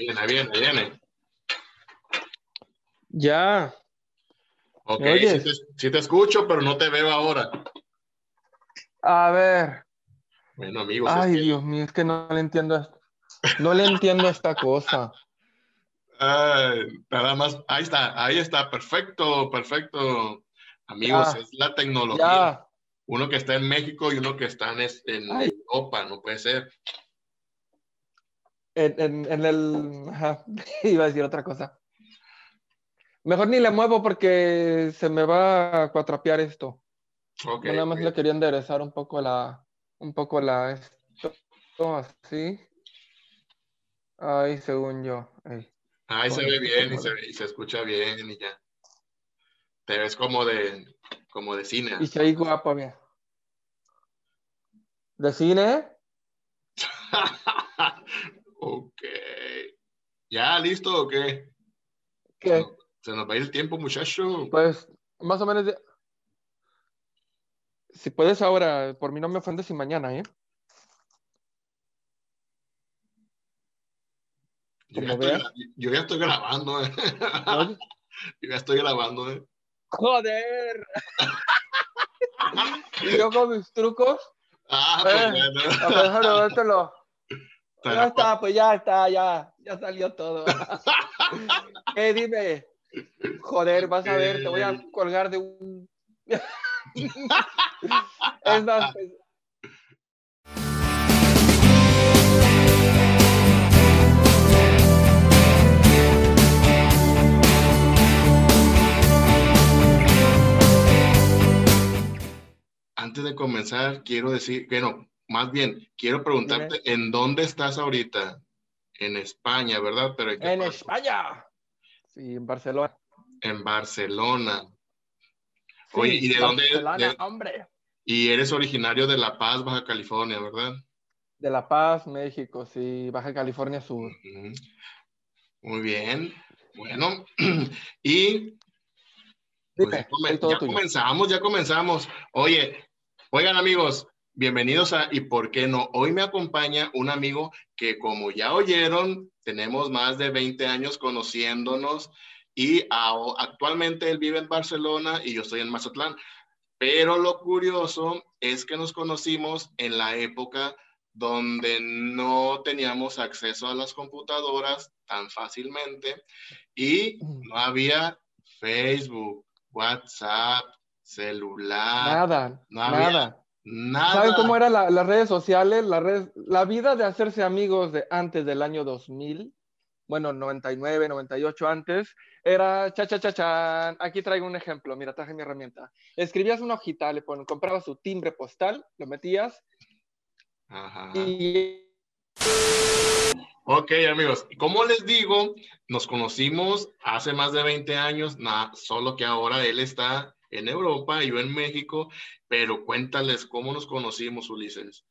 viene, viene, viene. Ya. Ok, sí te, sí te escucho, pero no te veo ahora. A ver. Bueno, amigos, Ay, es que- Dios mío, es que no le entiendo. No le entiendo esta cosa. Ay, nada más, ahí está, ahí está, perfecto, perfecto. Amigos, Ya. es la tecnología. Ya. Uno que está en México y uno que está en, en. Europa, no puede ser. En, en- en el. ajá, Iba a decir otra cosa. Mejor ni le muevo porque se me va a cuatrapear esto. Ok, Yo nada más ok. le quería enderezar un poco la. Un poco la. Esto así. Ay, según yo. Ay. Ahí se Con ve bien y se, ve- y se escucha bien y ya. Te ves como de, como de cine. Y soy guapo, mira. ¿De cine? ok. ¿Ya listo o qué? ¿Qué? Se nos va a ir el tiempo, muchacho. Pues, más o menos. de- Si puedes ahora, por mí no me ofendes y mañana, ¿eh? Yo ya, estoy, yo ya estoy grabando, eh. Yo ya estoy grabando, eh. ¡Joder! y yo con mis trucos. Ah, pues Eh, bueno. A ver, Te Ya está, pues ya está, ya. Ya salió todo. Eh, dime. Joder, vas a ver, te voy a colgar de un. es más, pues, Antes de comenzar, quiero decir, bueno, más bien, quiero preguntarte, ¿en dónde estás ahorita? En España, ¿verdad? Pero ¿en? España. Sí, en Barcelona. En Barcelona. Sí, Oye, ¿y de dónde- Barcelona, de- hombre. Y eres originario de La Paz, Baja California, ¿verdad? De La Paz, México, sí, Baja California Sur. Muy bien. Bueno, y pues Dime, ya, todo comenzamos, ya comenzamos. Oye, oigan amigos, bienvenidos a ¿Y por qué no? Hoy me acompaña un amigo que como ya oyeron, tenemos más de 20 años conociéndonos y a- actualmente él vive en Barcelona y yo estoy en Mazatlán. Pero lo curioso es que nos conocimos en la época donde no teníamos acceso a las computadoras tan fácilmente y no había Facebook, WhatsApp, celular, Nada, no había nada. Nada. ¿Saben cómo eran la- las redes sociales? La, red, la vida de hacerse amigos de antes del año 2000, bueno, 99, 98 antes, era cha, cha, cha, chan. Aquí traigo un ejemplo. Mira, traje mi herramienta. Escribías una hojita, le pon, comprabas su timbre postal, lo metías Ajá. y Ok, amigos, como les digo, nos conocimos hace más de 20 años, na- solo que ahora él está en Europa y yo en México, pero cuéntales cómo nos conocimos, Ulises.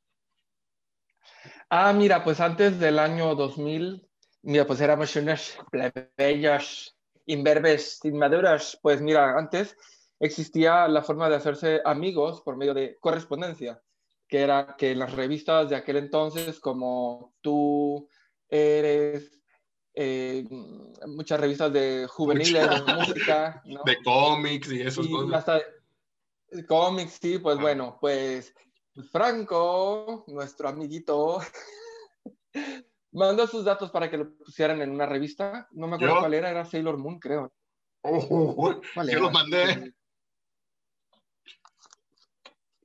Ah, mira, pues antes del año 2000, mira, pues éramos unos plebeyos, imberbes, inmaduros. Pues mira, antes existía la forma de hacerse amigos por medio de correspondencia, que era que las revistas de aquel entonces, como tú eres, eh, muchas revistas de juveniles, de música, ¿no? De cómics y esas y cosas. hasta cómics, sí, pues Ah. bueno, pues Franco, nuestro amiguito, mandó sus datos para que lo pusieran en una revista. No me acuerdo ¿Yo? cuál era, era Sailor Moon, creo. Oh, ¿Cuál yo los mandé.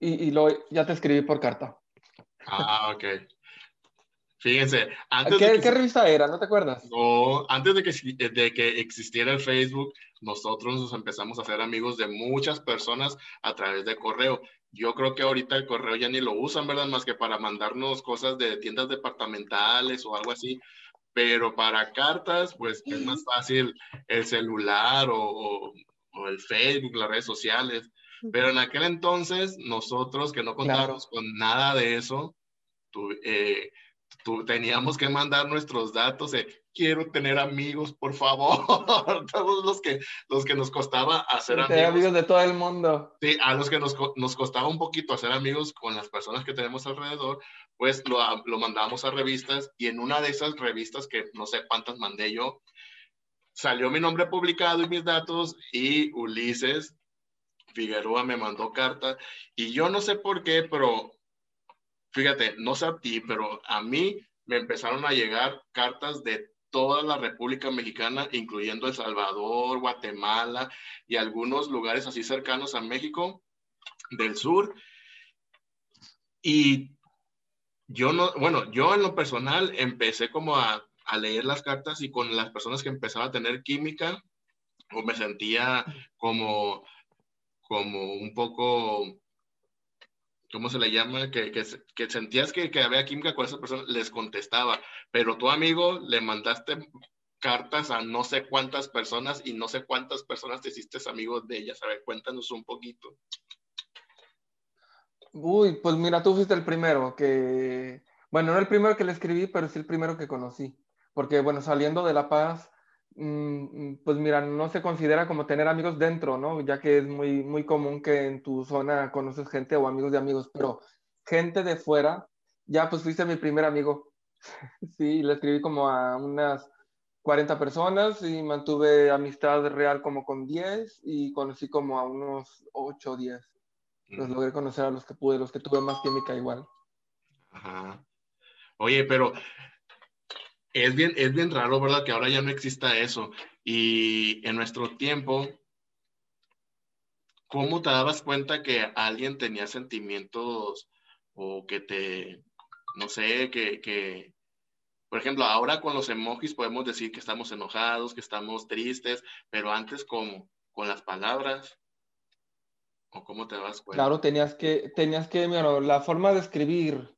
Y, y lo, ya te escribí por carta. Ah, ok. Fíjense, antes ¿Qué, de que, qué revista era? ¿No te acuerdas? no, antes de que, de que existiera el Facebook, nosotros nos empezamos a hacer amigos de muchas personas a través de correo. Yo creo que ahorita el correo ya ni lo usan, ¿verdad? Más que para mandarnos cosas de tiendas departamentales o algo así. Pero para cartas, pues es más fácil el celular o, o- o el Facebook, las redes sociales. Pero en aquel entonces, nosotros que no contábamos con nada de eso, tu- eh, tú, teníamos que mandar nuestros datos de quiero tener amigos, por favor. Todos los que, los que nos costaba hacer amigos. amigos de todo el mundo. Sí, a los que nos, nos, costaba un poquito hacer amigos con las personas que tenemos alrededor, pues lo, lo mandamos a revistas y en una de esas revistas que no sé cuántas mandé yo, salió mi nombre publicado y mis datos y Ulises Figueroa me mandó carta y yo no sé por qué, pero fíjate, no sé a ti, pero a mí me empezaron a llegar cartas de toda la República Mexicana, incluyendo El Salvador, Guatemala y algunos lugares así cercanos a México del sur. Y yo no, bueno, yo en lo personal empecé como a, leer las cartas y con las personas que empezaba a tener química, o me sentía como, como un poco ¿cómo se le llama? Que, que, que sentías que, que, había química con esa persona, les contestaba, pero tu amigo le mandaste cartas a no sé cuántas personas y no sé cuántas personas te hiciste amigos de ellas. A ver, cuéntanos un poquito. Uy, pues mira, tú fuiste el primero que, bueno, no el primero que le escribí, pero sí el primero que conocí, porque bueno, saliendo de La Paz, pues mira, no se considera como tener amigos dentro, ¿no? Ya que es muy, muy común que en tu zona conoces gente o amigos de amigos, pero gente de fuera, ya pues fuiste mi primer amigo. sí, le escribí como a unas 40 personas y mantuve amistad real como con 10 y conocí como a unos 8 o 10. Los logré conocer a los que pude, los que tuve más química igual. Ajá. Oye, pero es bien, es bien raro, ¿verdad? Que ahora ya no exista eso. Y en nuestro tiempo, ¿cómo te dabas cuenta que alguien tenía sentimientos o que te, no sé, que, que, por ejemplo, ahora con los emojis podemos decir que estamos enojados, que estamos tristes, pero antes, ¿cómo? Con las palabras. ¿O cómo te dabas cuenta? Claro, tenías que, tenías que, mira, la forma de escribir,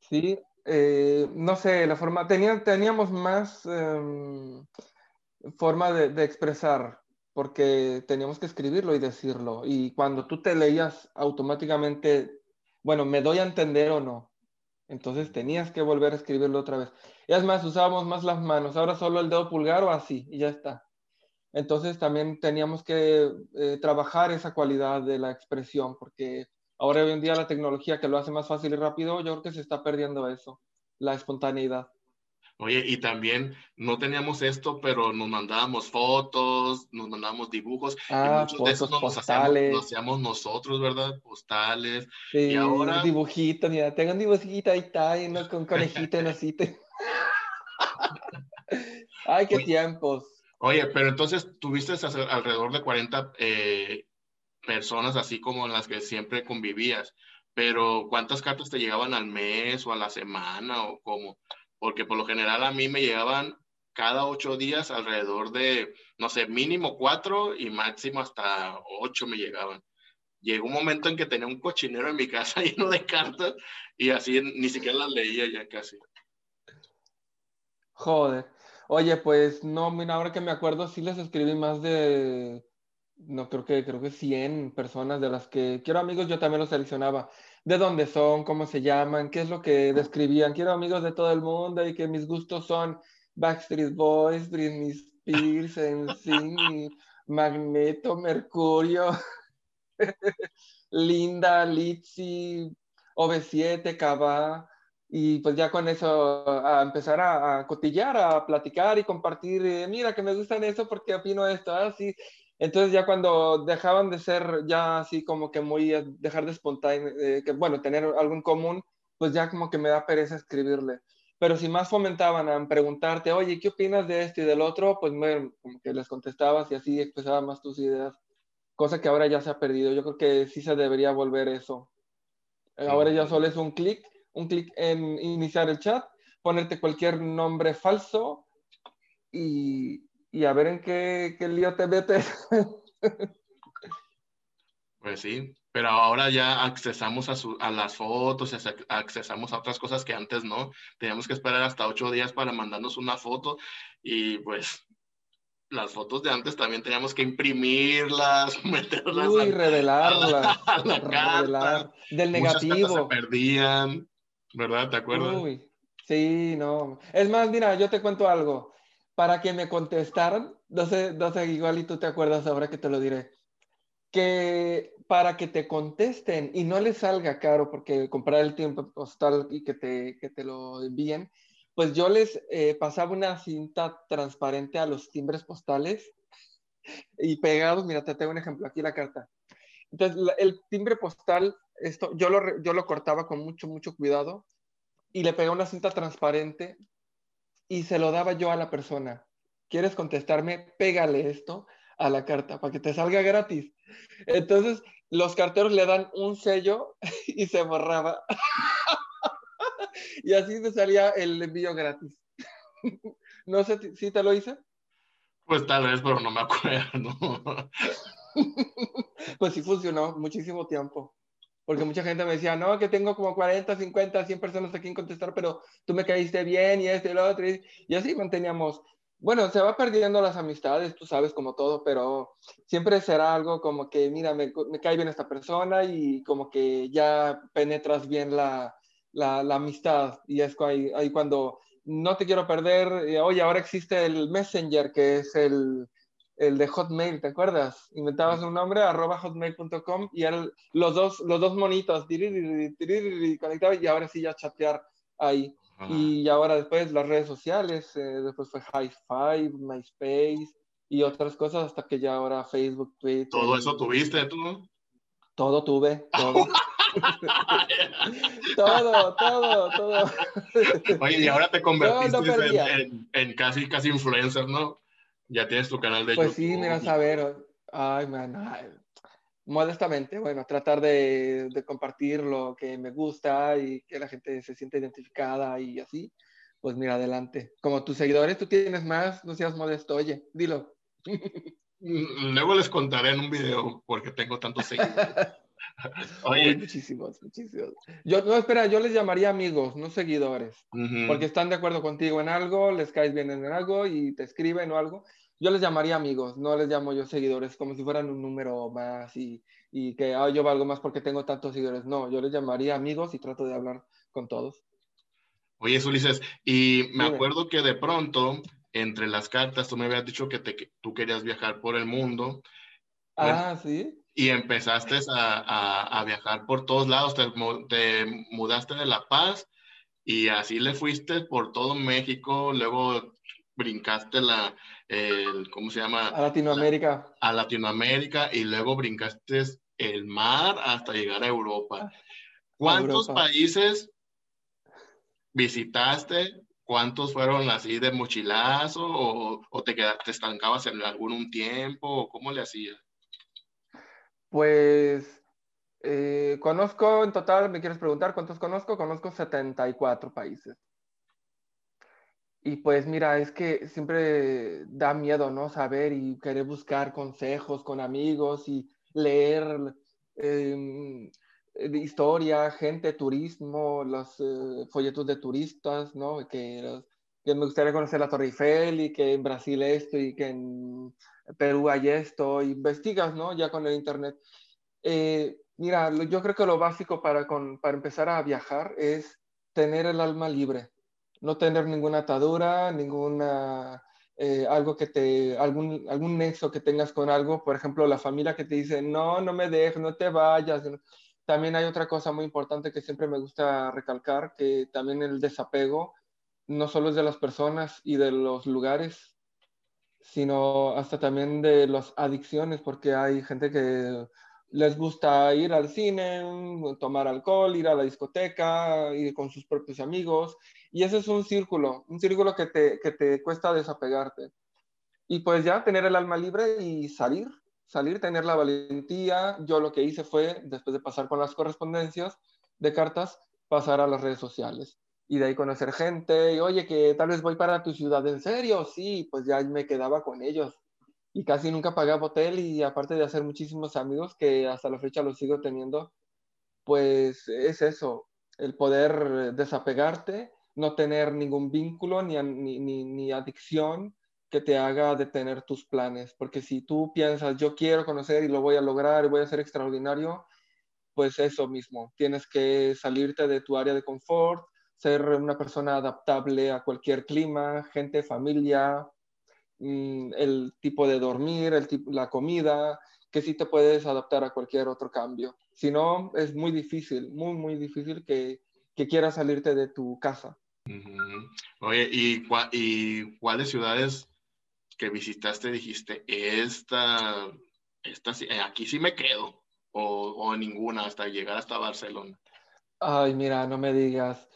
¿sí? Eh, no sé, la forma, teníamos más em, forma de, expresar, porque teníamos que escribirlo y decirlo. Y cuando tú te leías automáticamente, bueno, me doy a entender o no. Entonces tenías que volver a escribirlo otra vez. Y es más, usábamos más las manos, ahora solo el dedo pulgar o así, y ya está. Entonces también teníamos que eh, trabajar esa cualidad de la expresión, porque Ahora hoy en día la tecnología que lo hace más fácil y rápido, yo creo que se está perdiendo eso, la espontaneidad. Oye, y también no teníamos esto, pero nos mandábamos fotos, nos mandábamos dibujos. Ah, y fotos, nos postales. Hacíamos, hacíamos, nosotros, ¿verdad? Postales. Sí, y ahora... Dibujitos, mira, tengo un dibujito ahí está, ¿no? con conejito en así. Ay, qué tiempos. Oye, pero entonces tuviste alrededor de 40 eh, personas así como las que siempre convivías, pero ¿cuántas cartas te llegaban al mes o a la semana o cómo? Porque por lo general a mí me llegaban cada ocho días alrededor de, no sé, mínimo cuatro y máximo hasta ocho me llegaban. Llegó un momento en que tenía un cochinero en mi casa lleno de cartas y así ni siquiera las leía ya casi. Joder. Oye, pues no, mira, ahora que me acuerdo, sí les escribí más de no creo que, creo que 100 personas de las que quiero amigos, yo también los seleccionaba. ¿De dónde son? ¿Cómo se llaman? ¿Qué es lo que describían? Quiero amigos de todo el mundo y que mis gustos son Backstreet Boys, Britney Spears, NSYNC, Magneto, Mercurio, Linda, Litzy, OV7, Cava. Y pues ya con eso a empezar a, a cotillar, a platicar y compartir, eh, mira que me gustan eso porque opino esto, así. Ah, entonces ya cuando dejaban de ser ya así como que muy, eh, dejar de espontáneo, eh, que bueno, tener algo en común, pues ya como que me da pereza escribirle. Pero si más fomentaban a preguntarte, oye, ¿qué opinas de esto y del otro? Pues me, como que les contestabas y así expresaba más tus ideas, cosa que ahora ya se ha perdido. Yo creo que sí se debería volver eso. Ahora ya solo es un clic, un clic en iniciar el chat, ponerte cualquier nombre falso y, y a ver en qué, qué lío te metes. Pues sí, pero ahora ya accesamos a, a las fotos, accesamos a otras cosas que antes no. Teníamos que esperar hasta ocho días para mandarnos una foto y pues las fotos de antes también teníamos que imprimirlas, meterlas. Uy, revelarlas. A la, Revelar. Del negativo. se perdían, ¿verdad? ¿Te acuerdas? Uy, Sí, no. Es más, mira, yo te cuento algo. Para que me contestaran, no sé, no sé, igual y tú te acuerdas ahora que te lo diré, que para que te contesten y no les salga caro, porque comprar el tiempo postal y que te, que te lo envíen, pues yo les eh, pasaba una cinta transparente a los timbres postales y pegados, mira, te tengo un ejemplo, aquí la carta. Entonces, el timbre postal, esto, yo lo, yo lo cortaba con mucho, mucho cuidado y le pegaba una cinta transparente y se lo daba yo a la persona. ¿Quieres contestarme? Pégale esto a la carta para que te salga gratis. Entonces, los carteros le dan un sello y se borraba. y así me salía el envío gratis. no sé si te lo hice. Pues tal vez, pero no me acuerdo. pues sí funcionó muchísimo tiempo. Porque mucha gente me decía, no, que tengo como 40, 50, 100 personas aquí en contestar, pero tú me caíste bien y este y lo otro. Y así manteníamos. Bueno, se va perdiendo las amistades, tú sabes, como todo, pero siempre será algo como que, mira, me, me cae bien esta persona y como que ya penetras bien la, la, la amistad. Y es ahí, ahí, cuando no te quiero perder, y, oye, ahora existe el Messenger, que es el, el de Hotmail, ¿te acuerdas? Inventabas un nombre, arroba hotmail.com, y eran los dos, los dos monitos, conectaba, y ahora sí ya chatear ahí. Y ahora después las redes sociales, eh, después fue High Five, MySpace y otras cosas, hasta que ya ahora Facebook, Twitter. ¿Todo eso tuviste tú? Todo tuve, todo. todo, todo, todo. Oye, y ahora te convertiste en, casi, casi influencer, ¿no? Ya tienes tu canal de pues YouTube. Pues sí, mira, a ver, ay, man, modestamente, bueno, tratar de, de, compartir lo que me gusta y que la gente se siente identificada y así, pues mira, adelante. Como tus seguidores, tú tienes más, no seas modesto, oye, dilo. Luego les contaré en un video porque tengo tantos seguidores. Oye. muchísimos, muchísimos. Yo, no, espera, yo les llamaría amigos, no seguidores, porque están de acuerdo contigo en algo, les caes bien en algo y te escriben o algo. Yo les llamaría amigos, no les llamo yo seguidores, como si fueran un número más y, y que ah, yo valgo más porque tengo tantos seguidores. No, yo les llamaría amigos y trato de hablar con todos. Oye, Ulises, y me acuerdo que de pronto, entre las cartas, tú me habías dicho que, te, tú querías viajar por el mundo. Ah, sí y empezaste a, a, viajar por todos lados, te, te, mudaste de La Paz y así le fuiste por todo México, luego brincaste la, el, ¿cómo se llama? A Latinoamérica. a Latinoamérica y luego brincaste el mar hasta llegar a Europa. Ah, ¿Cuántos países visitaste? ¿Cuántos fueron así de mochilazo o, o te, quedaste, te estancabas en algún un tiempo o cómo le hacías? Pues eh, conozco en total, me quieres preguntar cuántos conozco, conozco 74 países. Y pues mira, es que siempre da miedo, ¿no? Saber y querer buscar consejos con amigos y leer eh, historia, gente, turismo, los eh, folletos de turistas, ¿no? Que, que me gustaría conocer la Torre Eiffel y que en Brasil esto y que en Perú hay esto, investigas, ¿no? Ya con el Internet. Eh, mira, yo creo que lo básico para, para empezar a viajar es tener el alma libre, no tener ninguna atadura, ninguna, eh, algo que te, algún, algún nexo que tengas con algo, por ejemplo, la familia que te dice, no, no me dejes, no te vayas. También hay otra cosa muy importante que siempre me gusta recalcar, que también el desapego no solo es de las personas y de los lugares, sino hasta también de las adicciones, porque hay gente que les gusta ir al cine, tomar alcohol, ir a la discoteca, ir con sus propios amigos, y ese es un círculo, un círculo que te, que te cuesta desapegarte. Y pues ya tener el alma libre y salir, salir, tener la valentía. Yo lo que hice fue, después de pasar con las correspondencias de cartas, pasar a las redes sociales y de ahí conocer gente, y oye, que tal vez voy para tu ciudad, ¿en serio? Sí, pues ya me quedaba con ellos. Y casi nunca pagaba hotel y aparte de hacer muchísimos amigos que hasta la fecha los sigo teniendo, pues es eso, el poder desapegarte, no tener ningún vínculo ni, ni, ni, ni adicción que te haga detener tus planes. Porque si tú piensas, yo quiero conocer y lo voy a lograr y voy a ser extraordinario, pues eso mismo, tienes que salirte de tu área de confort, ser una persona adaptable a cualquier clima, gente, familia, mm, el tipo de dormir, el tipo, la comida, que sí te puedes adaptar a cualquier otro cambio. Si no, es muy difícil, muy, muy difícil que, que quieras salirte de tu casa. Oye, ¿y, ¿y cuáles ciudades que visitaste dijiste, esta, esta, aquí sí me quedo? O, o ninguna hasta llegar hasta Barcelona. Ay, mira, no me digas.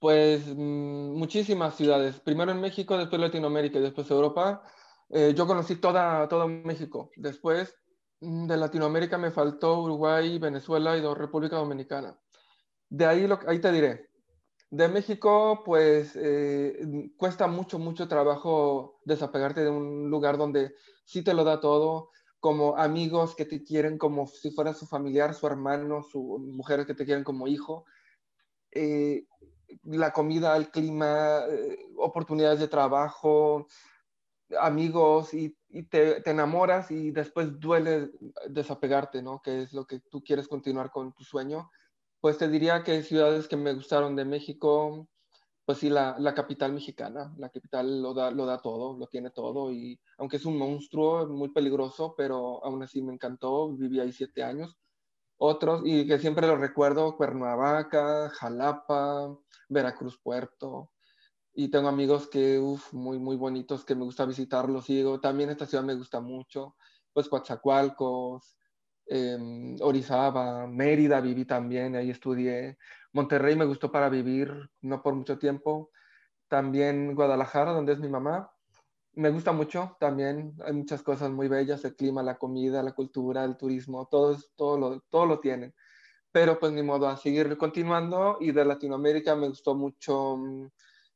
Pues mm, muchísimas ciudades. Primero en México, después Latinoamérica y después Europa. Eh, yo conocí toda, todo México. Después mm, de Latinoamérica me faltó Uruguay, Venezuela y República Dominicana. De ahí, lo, ahí te diré. De México, pues eh, cuesta mucho, mucho trabajo desapegarte de un lugar donde sí te lo da todo, como amigos que te quieren como si fuera su familiar, su hermano, su mujeres que te quieren como hijo. Eh, la comida, el clima, eh, oportunidades de trabajo, amigos, y, te, enamoras y después duele desapegarte, ¿no? Que es lo que tú quieres continuar con tu sueño. Pues te diría que ciudades que me gustaron de México, pues sí, la, la, capital mexicana, la capital lo da, lo da todo, lo tiene todo, y aunque es un monstruo muy peligroso, pero aún así me encantó, viví ahí siete años. Otros, y que siempre lo recuerdo, Cuernavaca, Jalapa, Veracruz Puerto, y tengo amigos que, uff, muy, muy bonitos, que me gusta visitarlos, y digo, también esta ciudad me gusta mucho, pues Coatzacoalcos, eh, Orizaba, Mérida viví también, ahí estudié, Monterrey me gustó para vivir, no por mucho tiempo. También Guadalajara, donde es mi mamá. Me gusta mucho también, hay muchas cosas muy bellas, el clima, la comida, la cultura, el turismo, todo, todo, lo, todo lo tienen. Pero pues ni modo, a seguir continuando y de Latinoamérica me gustó mucho, mm,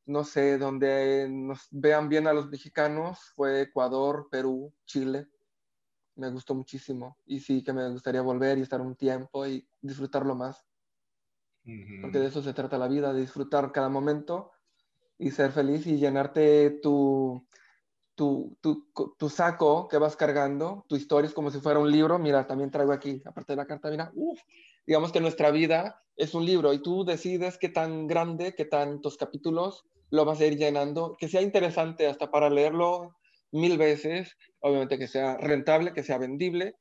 no sé, donde nos vean bien a los mexicanos, fue Ecuador, Perú, Chile. Me gustó muchísimo y sí que me gustaría volver y estar un tiempo y disfrutarlo más porque de eso se trata la vida, de disfrutar cada momento y ser feliz y llenarte tu, tu, tu, tu, saco que vas cargando, tu historia es como si fuera un libro. Mira, también traigo aquí, aparte de la carta, mira, uf, digamos que nuestra vida es un libro y tú decides qué tan grande, qué tantos capítulos lo vas a ir llenando, que sea interesante hasta para leerlo mil veces, obviamente que sea rentable, que sea vendible,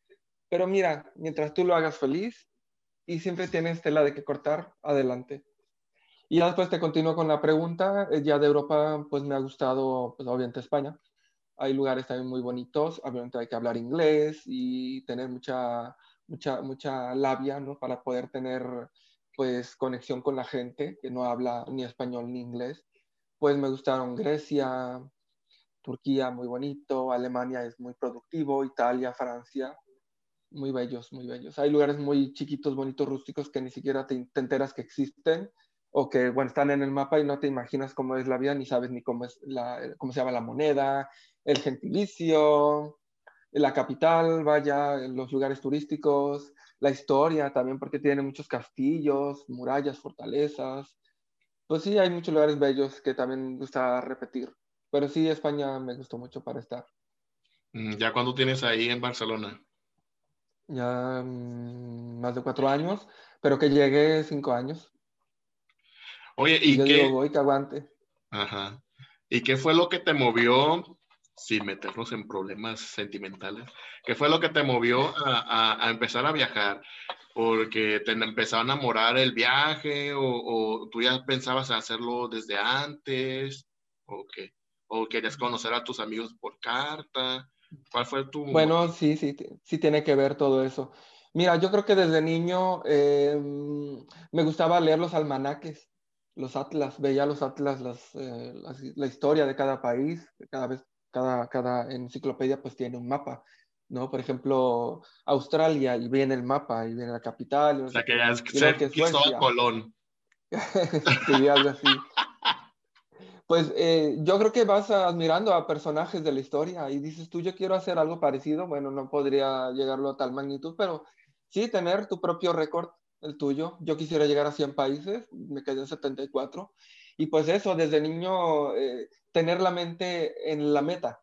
pero mira, mientras tú lo hagas feliz, y siempre tienes tela de que cortar adelante. Y después te continúo con la pregunta, eh, ya de Europa pues me ha gustado pues obviamente España, hay lugares también muy bonitos, obviamente hay que hablar inglés y tener mucha, mucha, mucha labia, ¿no? Para poder tener pues conexión con la gente que no habla ni español ni inglés. Pues me gustaron Grecia, Turquía, muy bonito, Alemania es muy productivo, Italia, Francia, muy bellos, muy bellos. Hay lugares muy chiquitos, bonitos, rústicos que ni siquiera te, enteras que existen o que, bueno, están en el mapa y no te imaginas cómo es la vida, ni sabes ni cómo, es la, cómo se llama la moneda, el gentilicio, la capital, vaya, los lugares turísticos, la historia también, porque tiene muchos castillos, murallas, fortalezas. Pues sí, hay muchos lugares bellos que también me gusta repetir. Pero sí, España me gustó mucho para estar. Mm, ¿Ya cuándo tienes ahí en Barcelona? ya mm, más de cuatro años, pero que llegue cinco años. Oye, ¿y, qué? voy, que aguante. Ajá. ¿Y qué fue lo que te movió, sin meternos en problemas sentimentales, qué fue lo que te movió a, a, empezar a viajar? Porque te empezó a enamorar el viaje o, o, tú ya pensabas hacerlo desde antes o qué? ¿O querías conocer a tus amigos por carta? ¿Cuál fue tu...? Bueno, sí, sí, sí tiene que ver todo eso. Mira, yo creo que desde niño eh, me gustaba leer los almanaques, los atlas, veía los atlas, eh, la historia de cada país, cada vez, cada, cada enciclopedia pues tiene un mapa, ¿no? Por ejemplo, Australia, y viene el mapa, y viene la capital. O sea, que ya es, que Colón. sí, algo así. Pues eh, yo creo que vas admirando a personajes de la historia y dices tú, yo quiero hacer algo parecido. Bueno, no podría llegarlo a tal magnitud, pero sí tener tu propio récord, el tuyo. Yo quisiera llegar a 100 países, me quedé en 74. Y pues eso, desde niño, eh, tener la mente en la meta.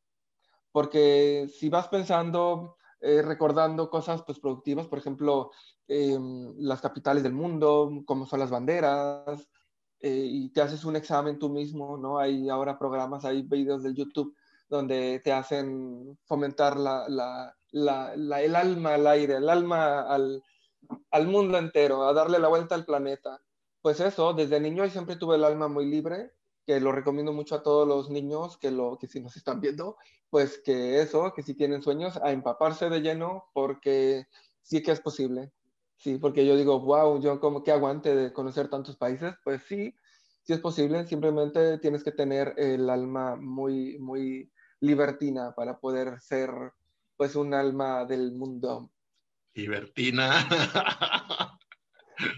Porque si vas pensando, eh, recordando cosas pues, productivas, por ejemplo, em, las capitales del mundo, cómo son las banderas, eh, y te haces un examen tú mismo, ¿no? Hay ahora programas, hay videos del YouTube donde te hacen fomentar la, la, la, el alma al aire, el alma al, al mundo entero, a darle la vuelta al planeta. Pues eso, desde niño siempre tuve el alma muy libre, que lo recomiendo mucho a todos los niños que, lo, que si nos están viendo, pues que eso, que si tienen sueños, a empaparse de lleno, porque sí que es posible. Sí, porque yo digo, wow, yo como que aguante de conocer tantos países, pues sí, sí es posible, simplemente tienes que tener el alma muy, muy libertina para poder ser pues un alma del mundo. Libertina.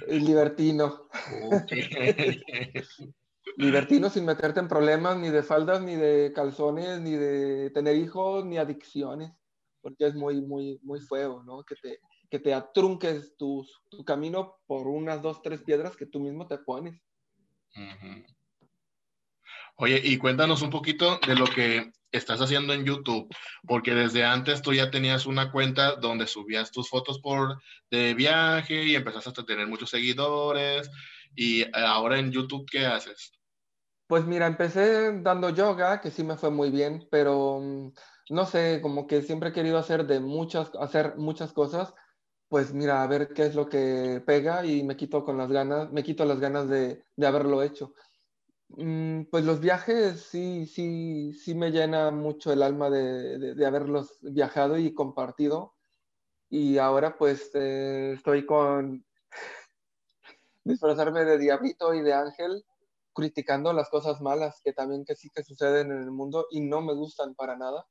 Libertino. Libertino sin meterte en problemas ni de faldas, ni de calzones, ni de tener hijos, ni adicciones, porque es muy, muy, muy feo, ¿no? Que te, que te atrunques tu, tu camino por unas dos, tres piedras que tú mismo te pones. Oye, y cuéntanos un poquito de lo que estás haciendo en YouTube, porque desde antes tú ya tenías una cuenta donde subías tus fotos por de viaje y empezaste a tener muchos seguidores y ahora en YouTube ¿qué haces? Pues mira, empecé dando yoga, que sí me fue muy bien, pero mm, no sé, como que siempre he querido hacer de muchas hacer muchas cosas pues mira, a ver qué es lo que pega y me quito con las ganas, me quito las ganas de, haberlo hecho. Mm, pues los viajes sí, sí, sí me llena mucho el alma de, haberlos viajado y compartido. Y ahora pues eh, estoy con disfrazarme de diablito y de ángel, criticando las cosas malas que también que sí que suceden en el mundo y no me gustan para nada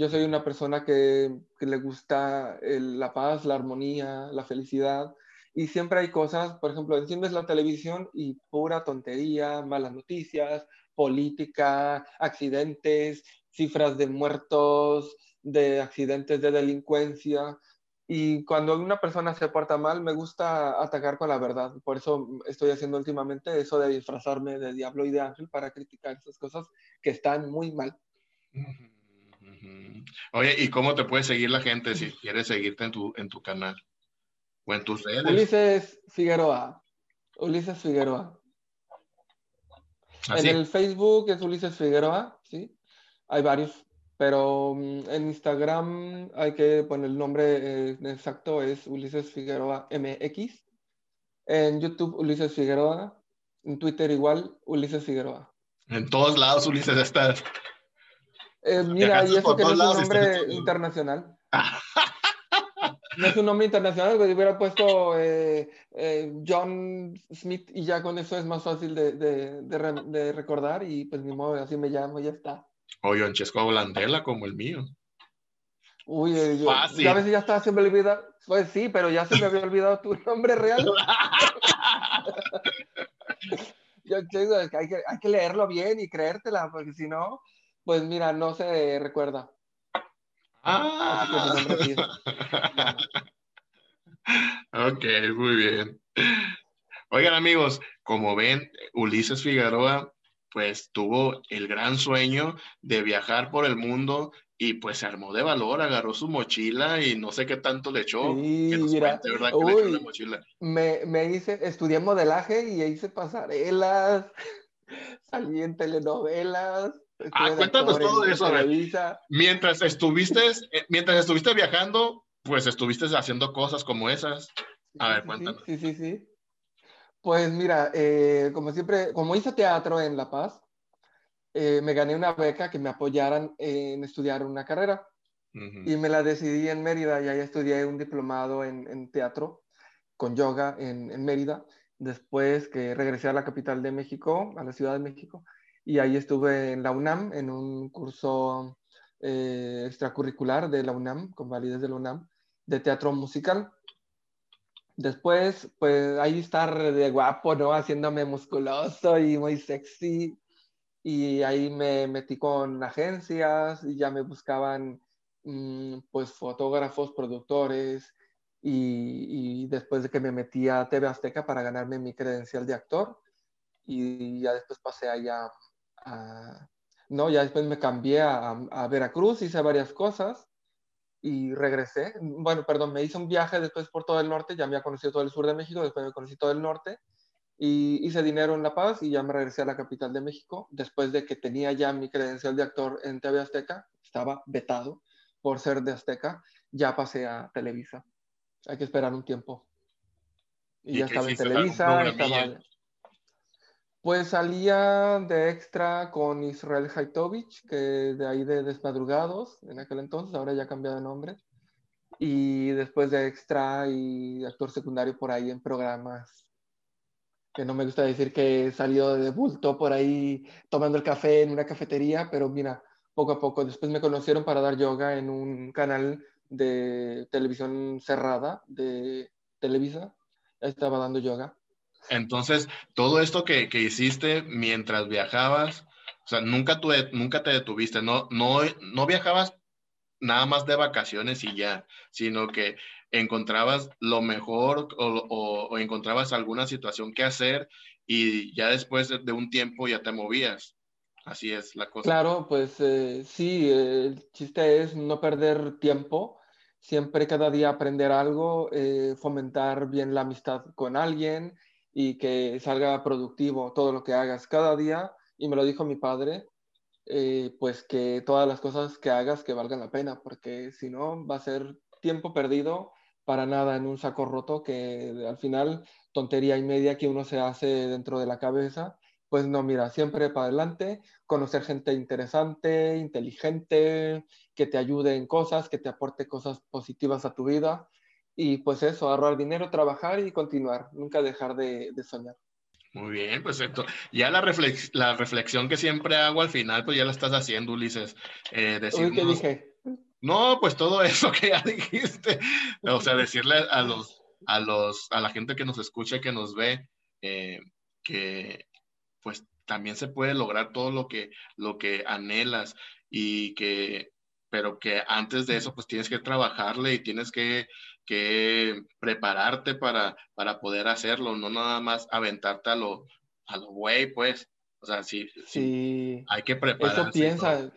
yo soy una persona que, le gusta la paz, la armonía, la felicidad. Y siempre hay cosas, por ejemplo, enciendes la televisión y pura tontería, malas noticias, política, accidentes, cifras de muertos, de accidentes de delincuencia. Y cuando una persona se porta mal, me gusta atacar con la verdad. Por eso estoy haciendo últimamente eso de disfrazarme de diablo y de ángel para criticar esas cosas que están muy mal. Oye, ¿y cómo te puede seguir la gente si quiere seguirte en tu, en tu canal o en tus redes? Ulises Figueroa. Ulises Figueroa. ¿Ah, en el Facebook es Ulises Figueroa, sí. Hay varios, pero mm, en Instagram hay que poner el nombre eh, exacto, es Ulises Figueroa MX. En YouTube, Ulises Figueroa. En Twitter igual, Ulises Figueroa. En todos lados Ulises está. Eh, mira, y eso que no es un nombre internacional. no es un nombre internacional, hubiera puesto eh, eh, John Smith y ya con eso es más fácil de, de, de, recordar y pues ni modo, así me llamo y ya está. O John Chesco Blandela como el mío. Uy, yo, ya a veces ya estaba siempre olvidado. Pues sí, pero ya se me había olvidado tu nombre real. yo, hay, que, hay que leerlo bien y creértela, porque si no, pues mira, no se recuerda. Ah. ok, muy bien. Oigan amigos, como ven, Ulises Figueroa pues tuvo el gran sueño de viajar por el mundo y pues se armó de valor, agarró su mochila y no sé qué tanto le echó. Sí, mira, Me, me hice, estudié modelaje y hice pasarelas, salí en telenovelas, Ah, cuéntanos todo eso. Mientras estuviste, eh, mientras estuviste viajando, pues estuviste haciendo cosas como esas. A ver, cuéntanos. Sí, sí, sí. Pues mira, eh, como siempre, como hice teatro en La Paz, eh, me gané una beca que me apoyaran en estudiar una carrera. Y me la decidí en Mérida y ahí estudié un diplomado en, teatro con yoga en, en Mérida. Después que regresé a la capital de México, a la Ciudad de México, y ahí estuve en la UNAM, en un curso eh, extracurricular de la UNAM, con validez de la UNAM, de teatro musical. Después, pues ahí estar de guapo, ¿no? Haciéndome musculoso y muy sexy. Y ahí me metí con agencias y ya me buscaban, mm, pues, fotógrafos, productores. Y, y, después de que me metí a TV Azteca para ganarme mi credencial de actor. Y ya después pasé allá no, ya después me cambié a, a, Veracruz, hice varias cosas y regresé. Bueno, perdón, me hice un viaje después por todo el norte, ya me había conocido todo el sur de México, después me conocí todo el norte y hice dinero en La Paz y ya me regresé a la capital de México después de que tenía ya mi credencial de actor en TV Azteca, estaba vetado por ser de Azteca, ya pasé a Televisa. Hay que esperar un tiempo. Y, ya estaba en Televisa, estaba... Pues salía de extra con Israel Haitovich, que de ahí de Desmadrugados, en aquel entonces, ahora ya ha cambiado de nombre. Y después de extra y actor secundario por ahí en programas que no me gusta decir que he salido de bulto por ahí tomando el café en una cafetería, pero mira, poco a poco. Después me conocieron para dar yoga en un canal de televisión cerrada de Televisa. Estaba dando yoga. Entonces, todo esto que, que hiciste mientras viajabas, o sea, nunca, nunca te detuviste, no, no, no viajabas nada más de vacaciones y ya, sino que encontrabas lo mejor o, encontrabas alguna situación que hacer y ya después de, un tiempo ya te movías. Así es la cosa. Claro, pues eh, sí, el chiste es no perder tiempo, siempre cada día aprender algo, eh, fomentar bien la amistad con alguien y que salga productivo todo lo que hagas cada día. Y me lo dijo mi padre, eh, pues que todas las cosas que hagas que valgan la pena, porque si no va a ser tiempo perdido para nada en un saco roto que al final tontería y media que uno se hace dentro de la cabeza. Pues no, mira, siempre para adelante, conocer gente interesante, inteligente, que te ayude en cosas, que te aporte cosas positivas a tu vida. Y pues eso, ahorrar dinero, trabajar y continuar, nunca dejar de, soñar. Muy bien, pues esto, ya la, la reflexión que siempre hago al final, pues ya la estás haciendo, Ulises. Eh, ¿qué dije? No, pues todo eso que ya dijiste. O sea, decirle a los, a los, a la gente que nos escucha y que nos ve, eh, que pues también se puede lograr todo lo que, lo que anhelas y que, pero que antes de eso pues tienes que trabajarle y tienes que, que prepararte para, para poder hacerlo, no nada más aventarte a lo, a lo güey, pues. O sea, sí, sí, hay que prepararse. Eso piensa,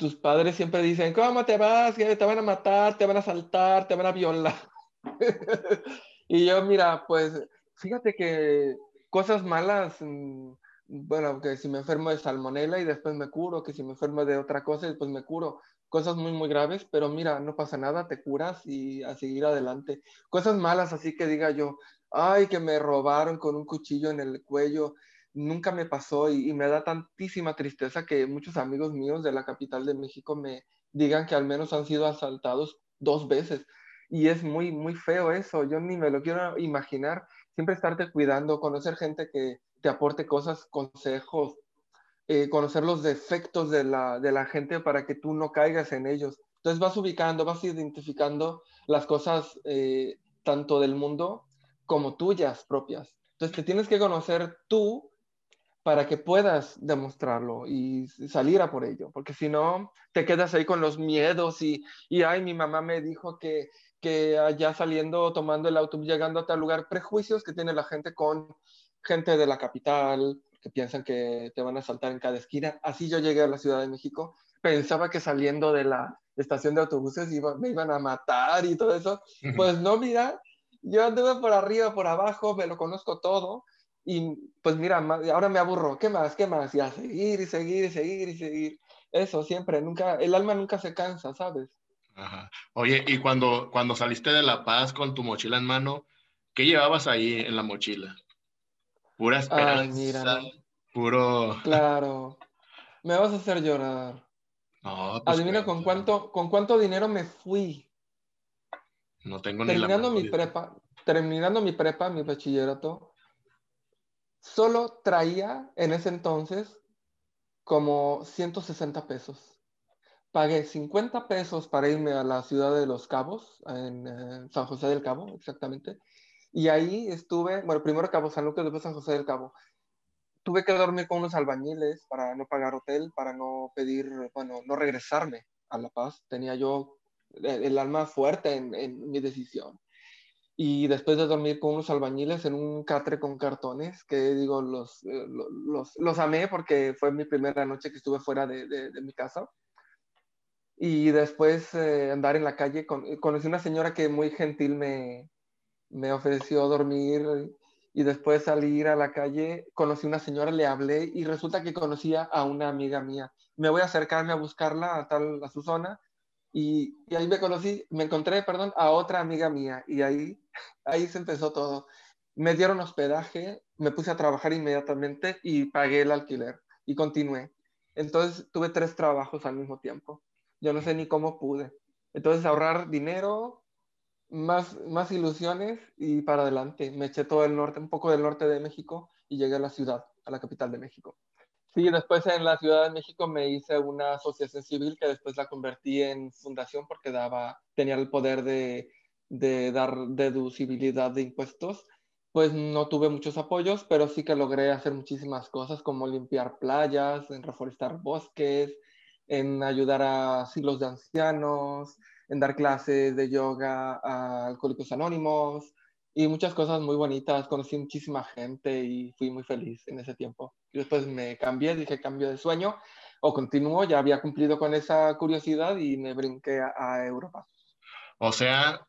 tus padres siempre dicen, ¿cómo te vas? Te van a matar, te van a saltar, te van a violar. y yo, mira, pues fíjate que cosas malas, mm, bueno, que si me enfermo de salmonela y después me curo, que si me enfermo de otra cosa y después me curo. Cosas muy, muy graves, pero mira, no pasa nada, te curas y a seguir adelante. Cosas malas, así que diga yo, ay, que me robaron con un cuchillo en el cuello nunca me pasó y, me da tantísima tristeza que muchos amigos míos de la capital de México me digan que al menos han sido asaltados dos veces. Y es muy, muy feo eso. Yo ni me lo quiero imaginar. Siempre estarte cuidando, conocer gente que te aporte cosas, consejos, eh, conocer los defectos de la, de la gente para que tú no caigas en ellos. Entonces vas ubicando, vas identificando las cosas eh, tanto del mundo como tuyas propias. Entonces te tienes que conocer tú para que puedas demostrarlo y salir a por ello, porque si no, te quedas ahí con los miedos y, y ay, mi mamá me dijo que, que allá saliendo, tomando el autobús, llegando a tal lugar, prejuicios que tiene la gente con gente de la capital, que piensan que te van a saltar en cada esquina. Así yo llegué a la Ciudad de México, pensaba que saliendo de la estación de autobuses iba, me iban a matar y todo eso. Pues no, mira, yo anduve por arriba, por abajo, me lo conozco todo y pues mira, ahora me aburro, ¿qué más? ¿Qué más? Y a seguir y seguir y seguir y seguir. Eso siempre, nunca, el alma nunca se cansa, ¿sabes? Ajá. Oye, y cuando, cuando saliste de La Paz con tu mochila en mano, ¿qué llevabas ahí en la mochila? Pura esperanza, puro... Claro, me vas a hacer llorar. No, pues Adivina con cuánto, con cuánto dinero me fui. No tengo ni terminando mi prepa, terminando mi prepa, mi bachillerato, solo traía en ese entonces como 160 pesos. Pagué 50 pesos para irme a la ciudad de Los Cabos, en eh, San José del Cabo, exactamente. Y ahí estuve, bueno, primero Cabo San Lucas, después San José del Cabo. Tuve que dormir con unos albañiles para no pagar hotel, para no pedir, bueno, no regresarme a La Paz. Tenía yo el, alma fuerte en, en mi decisión y después de dormir con unos albañiles en un catre con cartones, que digo, los, eh, los, los, amé porque fue mi primera noche que estuve fuera de, de, mi casa. Y después eh, andar en la calle, con, conocí una señora que muy gentil me, me ofreció dormir y después salir a la calle, conocí a una señora, le hablé y resulta que conocía a una amiga mía. Me voy a acercarme a buscarla a, tal, a su zona y, y, ahí me conocí, me encontré, perdón, a otra amiga mía y ahí, ahí se empezó todo. Me dieron hospedaje, me puse a trabajar inmediatamente y pagué el alquiler y continué. Entonces tuve tres trabajos al mismo tiempo. Yo no sé ni cómo pude. Entonces ahorrar dinero, más, más ilusiones y para adelante. Me eché todo el norte, un poco del norte de México y llegué a la ciudad, a la capital de México. Sí, después en la Ciudad de México me hice una asociación civil que después la convertí en fundación porque daba, tenía el poder de, de dar deducibilidad de impuestos. Pues no tuve muchos apoyos, pero sí que logré hacer muchísimas cosas como limpiar playas, en reforestar bosques, en ayudar a asilos de ancianos, en dar clases de yoga a alcohólicos anónimos y muchas cosas muy bonitas. Conocí muchísima gente y fui muy feliz en ese tiempo. Y después me cambié, dije cambio de sueño o continúo, ya había cumplido con esa curiosidad y me brinqué a, a Europa. O sea,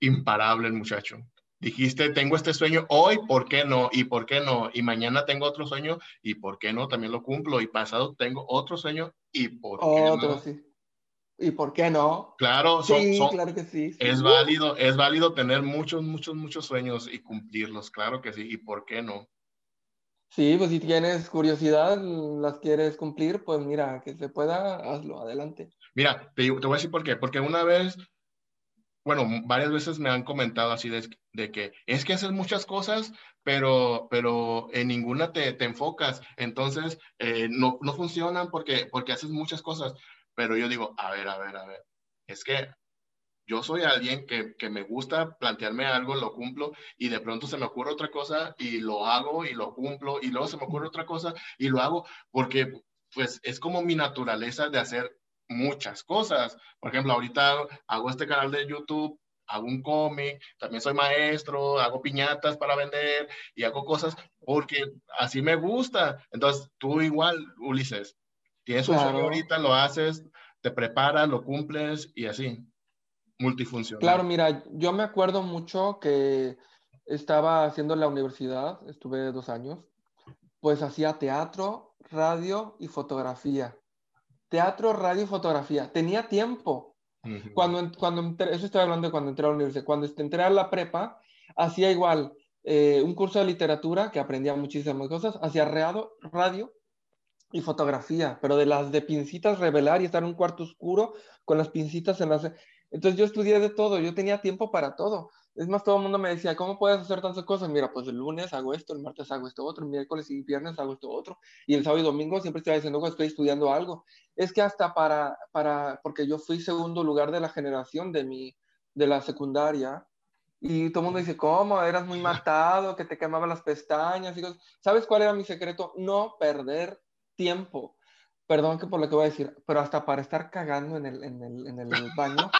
imparable el muchacho. Dijiste, tengo este sueño hoy, ¿por qué no? ¿Y por qué no? Y mañana tengo otro sueño, ¿y por qué no? También lo cumplo. Y pasado tengo otro sueño, ¿y por qué otro, no? Sí. ¿Y por qué no? Claro, son, sí, son, claro que sí, sí. Es válido, es válido tener muchos, muchos, muchos sueños y cumplirlos, claro que sí. ¿Y por qué no? Sí, pues si tienes curiosidad, las quieres cumplir, pues mira, que se pueda, hazlo, adelante. Mira, te, te voy a decir por qué. Porque una vez, bueno, varias veces me han comentado así de, de que es que haces muchas cosas, pero, pero en ninguna te, te enfocas. Entonces, eh, no, no funcionan porque, porque haces muchas cosas. Pero yo digo, a ver, a ver, a ver, es que yo soy alguien que, que, me gusta plantearme algo, lo cumplo y de pronto se me ocurre otra cosa y lo hago y lo cumplo y luego se me ocurre otra cosa y lo hago porque pues es como mi naturaleza de hacer muchas cosas. Por ejemplo, ahorita hago este canal de YouTube, hago un cómic, también soy maestro, hago piñatas para vender y hago cosas porque así me gusta. Entonces, tú igual, Ulises, Tienes un sueño ahorita, lo haces, te preparas, lo cumples y así. Multifuncional. Claro, mira, yo me acuerdo mucho que estaba haciendo la universidad, estuve dos años, pues hacía teatro, radio y fotografía. Teatro, radio y fotografía. Tenía tiempo. Cuando, cuando entré- eso estoy hablando de cuando entré a la universidad. Cuando entré a la prepa, hacía igual eh, un curso de literatura, que aprendía muchísimas cosas, hacía radio, radio y fotografía, pero de las de pincitas revelar y estar en un cuarto oscuro con las pincitas en las... Entonces yo estudié de todo, yo tenía tiempo para todo. Es más, todo el mundo me decía, ¿cómo puedes hacer tantas cosas? Mira, pues el lunes hago esto, el martes hago esto otro, el miércoles y viernes hago esto otro, y el sábado y domingo siempre estoy diciendo que estoy estudiando algo. Es que hasta para, para, porque yo fui segundo lugar de la generación de mi, de la secundaria, y todo el mundo dice, ¿cómo? Eras muy matado, que te quemaban las pestañas y cosas. ¿Sabes cuál era mi secreto? No perder tiempo. Perdón que por lo que voy a decir, pero hasta para estar cagando en el, en el, en el baño,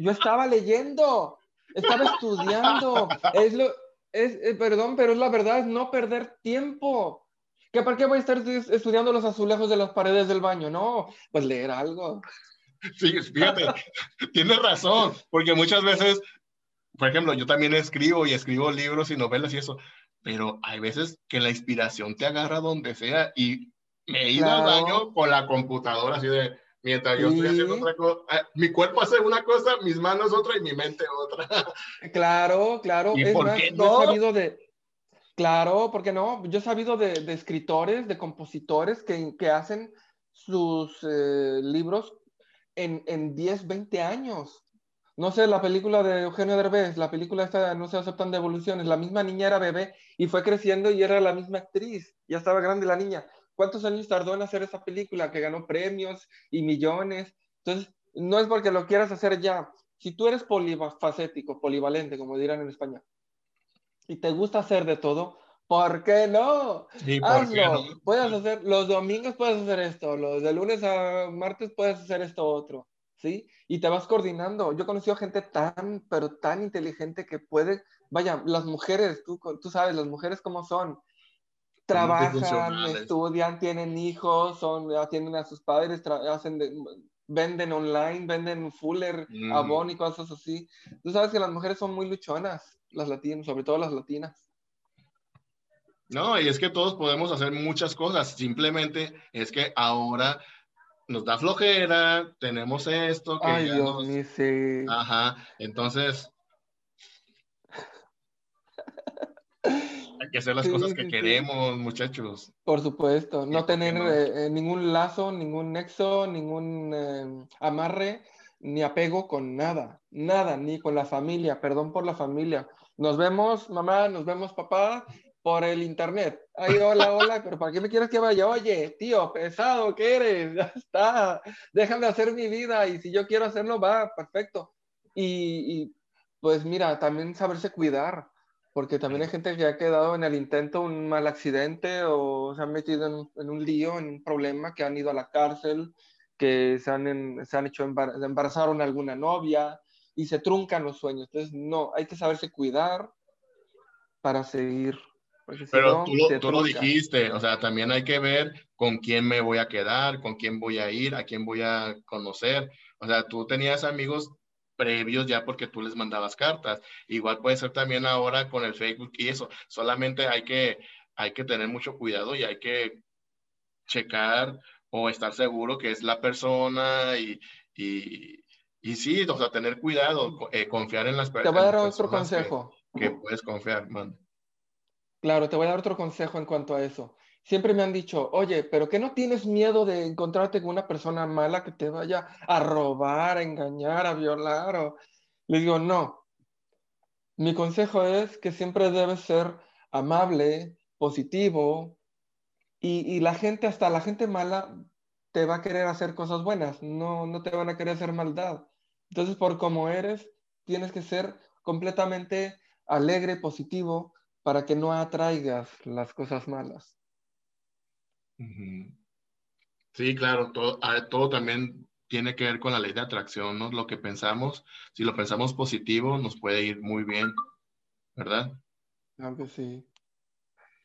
yo estaba leyendo, estaba estudiando. Es lo, es, eh, perdón, pero es la verdad, es no perder tiempo. ¿Que ¿Para qué voy a estar estu- estudiando los azulejos de las paredes del baño? No, pues leer algo. Sí, fíjate, tienes razón, porque muchas veces, por ejemplo, yo también escribo y escribo libros y novelas y eso, pero hay veces que la inspiración te agarra donde sea y me he ido al Claro. baño con la computadora así de, mientras yo estoy haciendo otra cosa, mi cuerpo hace una cosa, mis manos otra y mi mente otra. Claro, claro. ¿Y es por más, qué yo no? he sabido de. Claro, ¿por qué no? Yo he sabido de, de escritores, de compositores que, que hacen sus eh, libros en, en 10, 20 años. No sé, la película de Eugenio Derbez, la película esta No se aceptan devoluciones, la misma niña era bebé y fue creciendo y era la misma actriz, ya estaba grande la niña. ¿Cuántos años tardó en hacer esa película que ganó premios y millones? Entonces, no es porque lo quieras hacer ya. Si tú eres polifacético, polivalente, como dirán en España, y te gusta hacer de todo, ¿por qué no? ¿Y por qué Hazlo. no? Puedes hacer, los domingos puedes hacer esto, los de lunes a martes puedes hacer esto otro, ¿sí? Y te vas coordinando. Yo he conocido gente tan, pero tan inteligente que puede, vaya, las mujeres, tú, tú sabes, las mujeres cómo son. Trabajan, estudian, tienen hijos, son, atienden a sus padres, hacen de- venden online, venden Fuller, Mm. Avon y cosas así. Tú sabes que las mujeres son muy luchonas, las latinas, sobre todo las latinas. No, y es que todos podemos hacer muchas cosas, simplemente es que ahora nos da flojera, tenemos esto. Que Ay, Dios mío, sí. Ajá, entonces hay que hacer las cosas que queremos, muchachos. Por supuesto, no tener eh, ningún lazo, ningún nexo, ningún eh, amarre, ni apego con nada, nada, ni con la familia, perdón por la familia. Nos vemos, mamá, nos vemos, papá, por el internet. Ay, hola, hola, pero ¿para qué me quieres que vaya? Oye, tío, pesado, ¿qué eres? Ya está, déjame hacer mi vida y si yo quiero hacerlo, va, perfecto. Y, pues mira, también saberse cuidar, porque también hay gente que ha quedado en el intento un mal accidente o se han metido en, un lío, en un problema, que han ido a la cárcel, que se han, se han hecho embar embarazaron a alguna novia y se truncan los sueños. Entonces, no, hay que saberse cuidar para seguir pero tú, lo, dijiste, o sea, también hay que ver con quién me voy a quedar, con quién voy a ir, a quién voy a conocer. O sea, tú tenías amigos previos ya porque tú les mandabas cartas. Igual puede ser también ahora con el Facebook y eso. Solamente hay que, hay que tener mucho cuidado y hay que checar o estar seguro que es la persona y, y, y sí, o sea, tener cuidado, eh, confiar en las personas. Te voy a dar otro consejo. Que, puedes confiar, man. Claro, te voy a dar otro consejo en cuanto a eso. Siempre me han dicho, oye, pero ¿qué no tienes miedo de encontrarte con una persona mala que te vaya a robar, a engañar, a violar? O... Le digo, no. Mi consejo es que siempre debes ser amable, positivo, y, la gente, hasta la gente mala, te va a querer hacer cosas buenas, no, no te van a querer hacer maldad. Entonces, por como eres, tienes que ser completamente alegre, positivo, para que no atraigas las cosas malas. Sí, claro, todo, ah, todo también tiene que ver con la ley de atracción, ¿no? Lo que pensamos, si lo pensamos positivo, nos puede ir muy bien, ¿verdad? Claro que sí.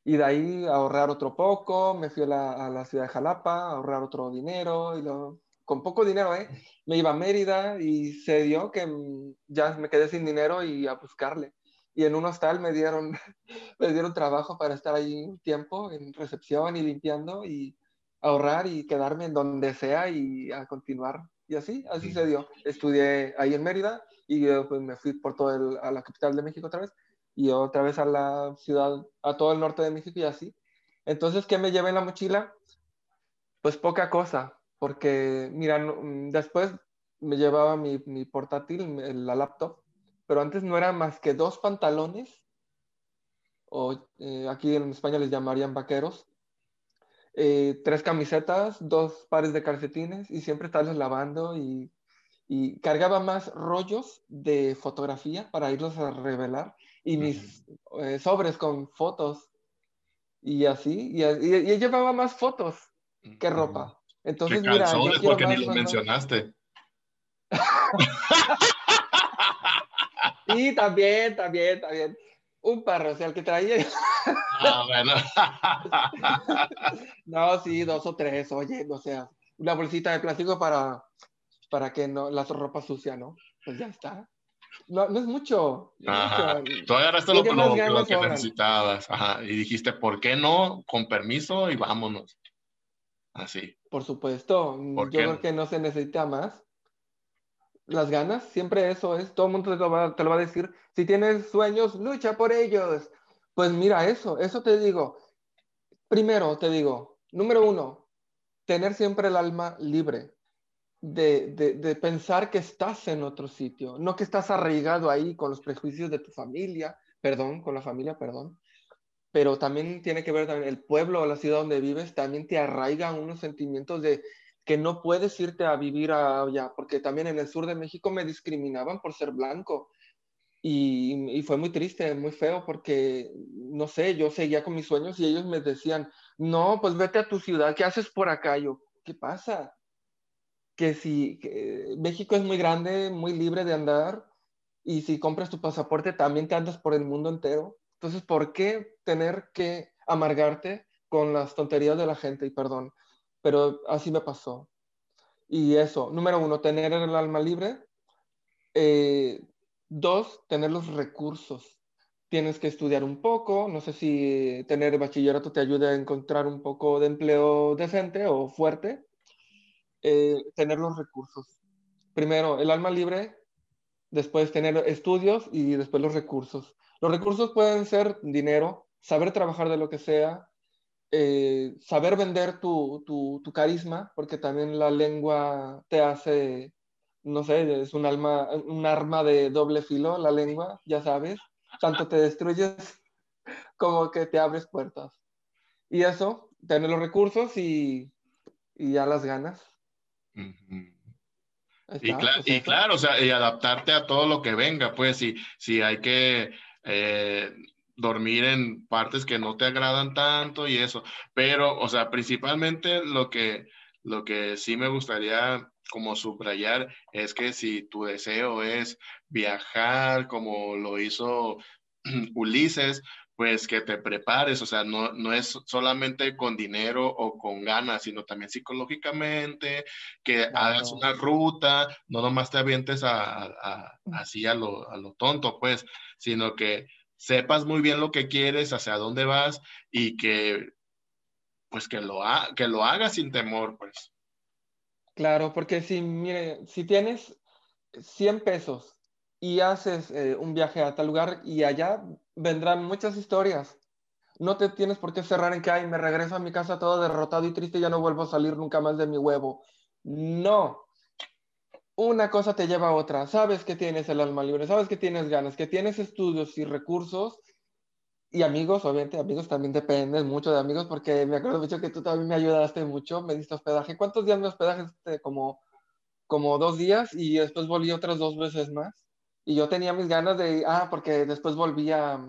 Y de ahí ahorrar otro poco, me fui a la, ciudad de Jalapa ahorrar otro dinero, y lo, con poco dinero, ¿eh? Me iba a Mérida y se dio que mm, ya me quedé sin dinero y a buscarle y en un hostal me dieron, me dieron trabajo para estar ahí un tiempo en recepción y limpiando y ahorrar y quedarme en donde sea y a continuar. Y así, así se dio. Estudié ahí en Mérida y pues, me fui por todo el, a la capital de México otra vez y otra vez a la ciudad, a todo el norte de México y así. Entonces, ¿qué me llevé en la mochila? Pues poca cosa, porque, mira, después me llevaba mi, mi portátil, la laptop, pero antes no eran más que dos pantalones, o eh, aquí en España les llamarían vaqueros, eh, tres camisetas, dos pares de calcetines y siempre estarlos lavando y, cargaba más rollos de fotografía para irlos a revelar y mis eh, sobres con fotos y así, y, y, llevaba más fotos que ropa. Entonces, mira, yo porque ni lo mencionaste. Sí, también, también, también. Un perro, o sea, el que traía. Ah, bueno. no, sí, dos o tres, oye, o sea, una bolsita de plástico para, para que no, la ropa sucia, ¿no? Pues ya está. No, no es mucho. Ajá. Tú agarraste lo, lo, que necesitabas. Ajá. Y dijiste, ¿por qué no? Con permiso y vámonos. Así. Por supuesto. Yo creo que no se necesita más las ganas, siempre eso es, todo el mundo te lo, va, te lo va a decir, si tienes sueños, lucha por ellos. Pues mira eso, eso te digo. Primero te digo, número uno, tener siempre el alma libre de, de, de, pensar que estás en otro sitio, no que estás arraigado ahí con los prejuicios de tu familia, perdón, con la familia, perdón, pero también tiene que ver también el pueblo o la ciudad donde vives, también te arraiga unos sentimientos de, que no puedes irte a vivir allá, porque también en el sur de México me discriminaban por ser blanco. Y, fue muy triste, muy feo, porque, no sé, yo seguía con mis sueños y ellos me decían, no, pues vete a tu ciudad, ¿qué haces por acá? Yo, ¿qué pasa? Que si México es muy grande, muy libre de andar, y si compras tu pasaporte también te andas por el mundo entero. Entonces, ¿por qué tener que amargarte con las tonterías de la gente? Y perdón, pero así me pasó. Y eso, número uno, tener el alma libre. Eh, dos, tener los recursos tienes que estudiar un poco, no sé si tener bachillerato te ayuda a encontrar un poco de empleo decente o fuerte, eh, tener los recursos. Primero, el alma libre, después tener estudios y después los recursos. Los recursos pueden ser dinero, saber trabajar de lo que sea, eh, saber vender tu, tu, tu, carisma, porque también la lengua te hace, no sé, es un, alma, un arma de doble filo, la lengua, ya sabes tanto te destruyes como que te abres puertas. Y eso, tener los recursos y, y ya las ganas. y, pues claro, o sea, y adaptarte a todo lo que venga, pues si, si hay que eh, dormir en partes que no te agradan tanto y eso, pero, o sea, principalmente lo que, lo que sí me gustaría como subrayar es que si tu deseo es viajar como lo hizo Ulises, pues que te prepares, o sea, no, no es solamente con dinero o con ganas, sino también psicológicamente, que hagas una ruta, no nomás te avientes a, así a lo, a lo tonto, pues, sino que sepas muy bien lo que quieres, hacia dónde vas y que, pues, que lo, que lo hagas sin temor, pues. Claro, porque si, mire, si tienes 100 pesos y haces eh, un viaje a tal lugar y allá vendrán muchas historias. No te tienes por qué cerrar en que, ay, me regreso a mi casa todo derrotado y triste y ya no vuelvo a salir nunca más de mi huevo. No. Una cosa te lleva a otra. Sabes que tienes el alma libre, sabes que tienes ganas, que tienes estudios y recursos y amigos, obviamente, amigos también dependen mucho de amigos porque me acuerdo mucho que tú también me ayudaste mucho, me diste hospedaje. ¿Cuántos días me hospedaje? Como, como dos días y después volví otras dos veces más. Y yo tenía mis ganas de, ah, porque después volví a,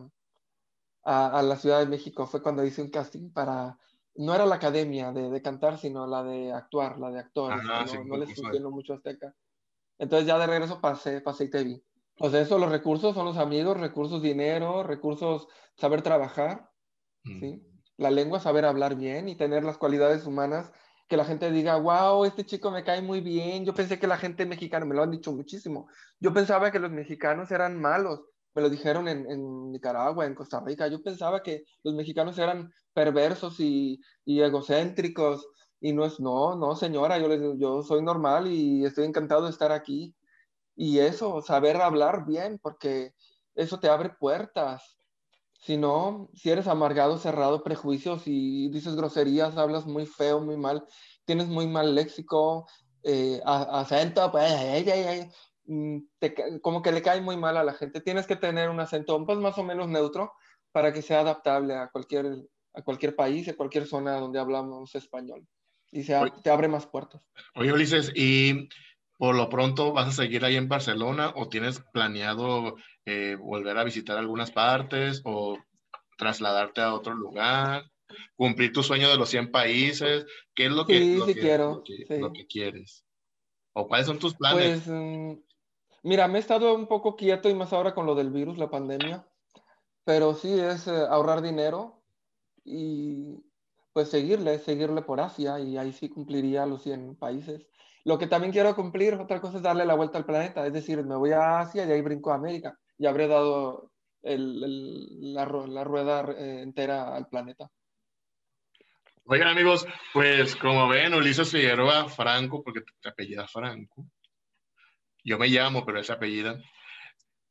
a, la Ciudad de México, fue cuando hice un casting para, no era la academia de, de cantar, sino la de actuar, la de actores, no, no les funcionó mucho hasta acá. Entonces ya de regreso pasé, pasé y te vi. Pues eso, los recursos son los amigos, recursos dinero, recursos saber trabajar, ¿sí? Mm. La lengua, saber hablar bien y tener las cualidades humanas que la gente diga, wow, este chico me cae muy bien. Yo pensé que la gente mexicana, me lo han dicho muchísimo, yo pensaba que los mexicanos eran malos. Me lo dijeron en, en Nicaragua, en Costa Rica. Yo pensaba que los mexicanos eran perversos y, y egocéntricos. Y no es, no, no, señora, yo, les, yo soy normal y estoy encantado de estar aquí. Y eso, saber hablar bien, porque eso te abre puertas. Si no, si eres amargado, cerrado, prejuicios y dices groserías, hablas muy feo, muy mal, tienes muy mal léxico, eh, acento, pues, mm, como que le cae muy mal a la gente. Tienes que tener un acento pues, más o menos neutro para que sea adaptable a cualquier, a cualquier país, a cualquier zona donde hablamos español. Y se, te abre más puertas. Oye, Ulises, y por lo pronto vas a seguir ahí en Barcelona o tienes planeado eh, volver a visitar algunas partes o trasladarte a otro lugar, cumplir tu sueño de los 100 países, ¿qué es lo que, sí, sí quiero, lo que, quieres? ¿O cuáles son tus planes? Pues, mm, mira, me he estado un poco quieto y más ahora con lo del virus, la pandemia, pero sí es eh, ahorrar dinero y pues seguirle, seguirle por Asia y ahí sí cumpliría los 100 países. Lo que también quiero cumplir, otra cosa es darle la vuelta al planeta, es decir, me voy a Asia y ahí brinco a América y habré dado el, la, la, rueda eh, entera al planeta. Oigan amigos, pues como ven, Ulises Figueroa Franco, porque te apellida Franco, yo me llamo, pero ese apellida,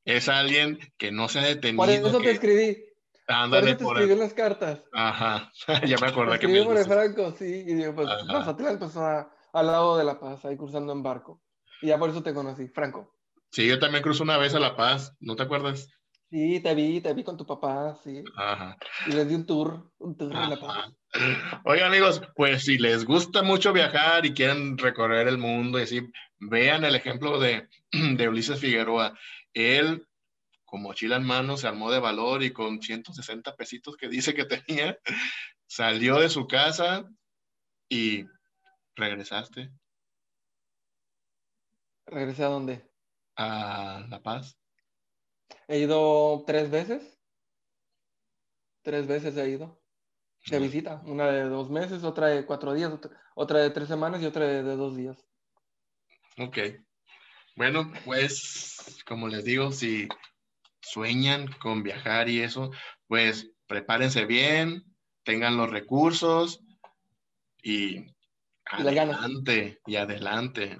es alguien que no se ha detenido. Por eso te escribí. Ándale, por escribí en las cartas. Ajá, ya me acordé que me por Franco, sí, y digo, pues Mazatlán, pues a, al lado de La Paz, ahí cruzando en barco. Y ya por eso te conocí, Franco. Sí, yo también cruzo una vez a La Paz, ¿no te acuerdas? Sí, te vi, te vi con tu papá, sí. Ajá. Y les di un tour, un tour en La Paz. Oigan, amigos, pues si les gusta mucho viajar y quieren recorrer el mundo y así, vean el ejemplo de, de Ulises Figueroa. Él, con mochila en mano, se armó de valor y con 160 pesitos que dice que tenía, salió de su casa y regresaste. ¿Regresé a dónde? A La Paz. He ido tres veces. Tres veces he ido. De visita. Una de dos meses, otra de cuatro días, otra, de tres semanas y otra de, dos días. Ok. Bueno, pues, como les digo, si, sueñan con viajar y eso, pues prepárense bien, tengan los recursos y adelante, y adelante.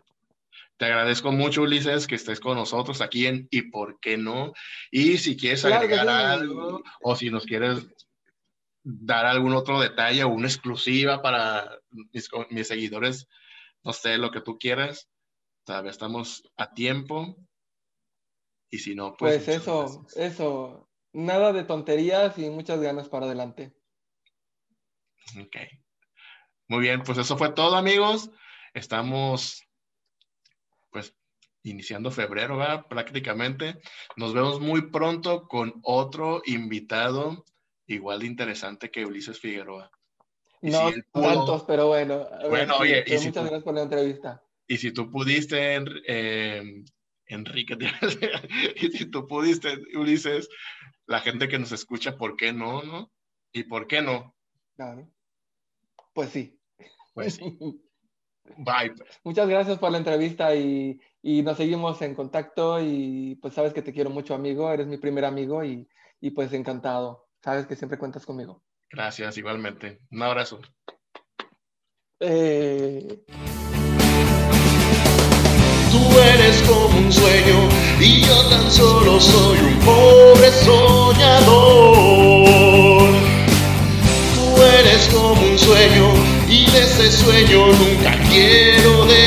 Te agradezco mucho, Ulises, que estés con nosotros aquí en ¿Y por qué no? Y si quieres agregar algo o si nos quieres dar algún otro detalle o una exclusiva para mis, mis seguidores, no sé, lo que tú quieras, todavía estamos a tiempo. Y si no, pues... Pues eso, eso. Nada de tonterías y muchas ganas para adelante. Ok. Muy bien, pues eso fue todo, amigos. Estamos, pues, iniciando febrero, ¿verdad? Prácticamente. Nos vemos muy pronto con otro invitado igual de interesante que Ulises Figueroa. no tantos, pero bueno. Bueno, oye, y muchas gracias por la entrevista. Y si tú pudiste, eh, Enrique, y si tú pudiste, Ulises, la gente que nos escucha, ¿por qué no, no? ¿Y por qué no? Claro. Pues sí. Pues sí. Bye. Muchas gracias por la entrevista y, y, nos seguimos en contacto y pues sabes que te quiero mucho, amigo. Eres mi primer amigo y, y pues encantado. Sabes que siempre cuentas conmigo. Gracias, igualmente. Un abrazo. Eh... Tú eres como un sueño y yo tan solo soy un pobre soñador. Tú eres como un sueño y de ese sueño nunca quiero despertar.